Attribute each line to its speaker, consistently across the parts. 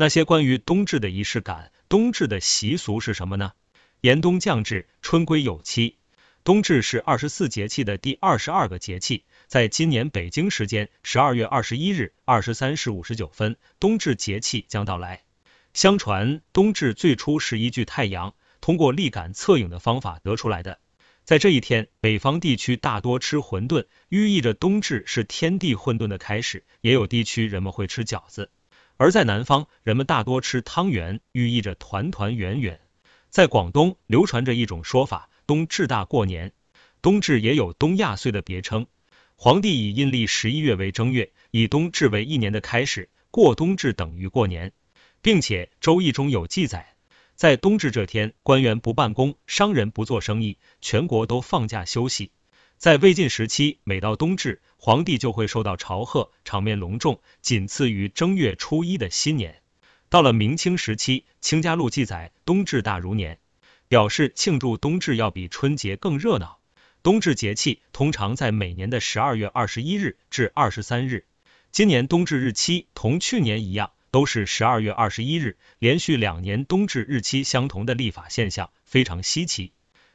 Speaker 1: 那些关于冬至的仪式感，冬至的习俗是什么呢？严冬将至，春归有期。冬至是二十四节气的第二十二个节气，在今年北京时间十二月二十一日二十三时五十九分，冬至节气将到来。相传，冬至最初是依据太阳通过立感测影的方法得出来的。在这一天，北方地区大多吃馄饨，寓意着冬至是天地混沌的开始；也有地区人们会吃饺子。而在南方，人们大多吃汤圆，寓意着团团圆圆。在广东流传着一种说法：冬至大过年。冬至也有冬亚岁的别称。黄帝以阴历十一月为正月，以冬至为一年的开始，过冬至等于过年，并且《周易》中有记载，在冬至这天，官员不办公，商人不做生意，全国都放假休息。在魏晋时期，每到冬至，皇帝就会受到朝贺，场面隆重，仅次于正月初一的新年。到了明清时期，《清嘉录》记载冬至大如年，表示庆祝冬至要比春节更热闹。冬至节气通常在每年的十二月二十一日至二十三日，今年冬至日期同去年一样，都是十二月二十一日，连续两年冬至日期相同的历法现象非常稀奇。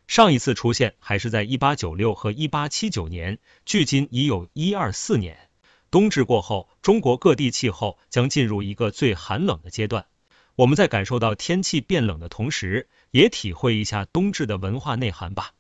Speaker 1: 上一次出现还是在一八九六和一八七九年，距今已有一二四年。冬至过后，中国各地气候将进入一个最寒冷的阶段。我们在感受到天气变冷的同时，也体会一下冬至的文化内涵吧。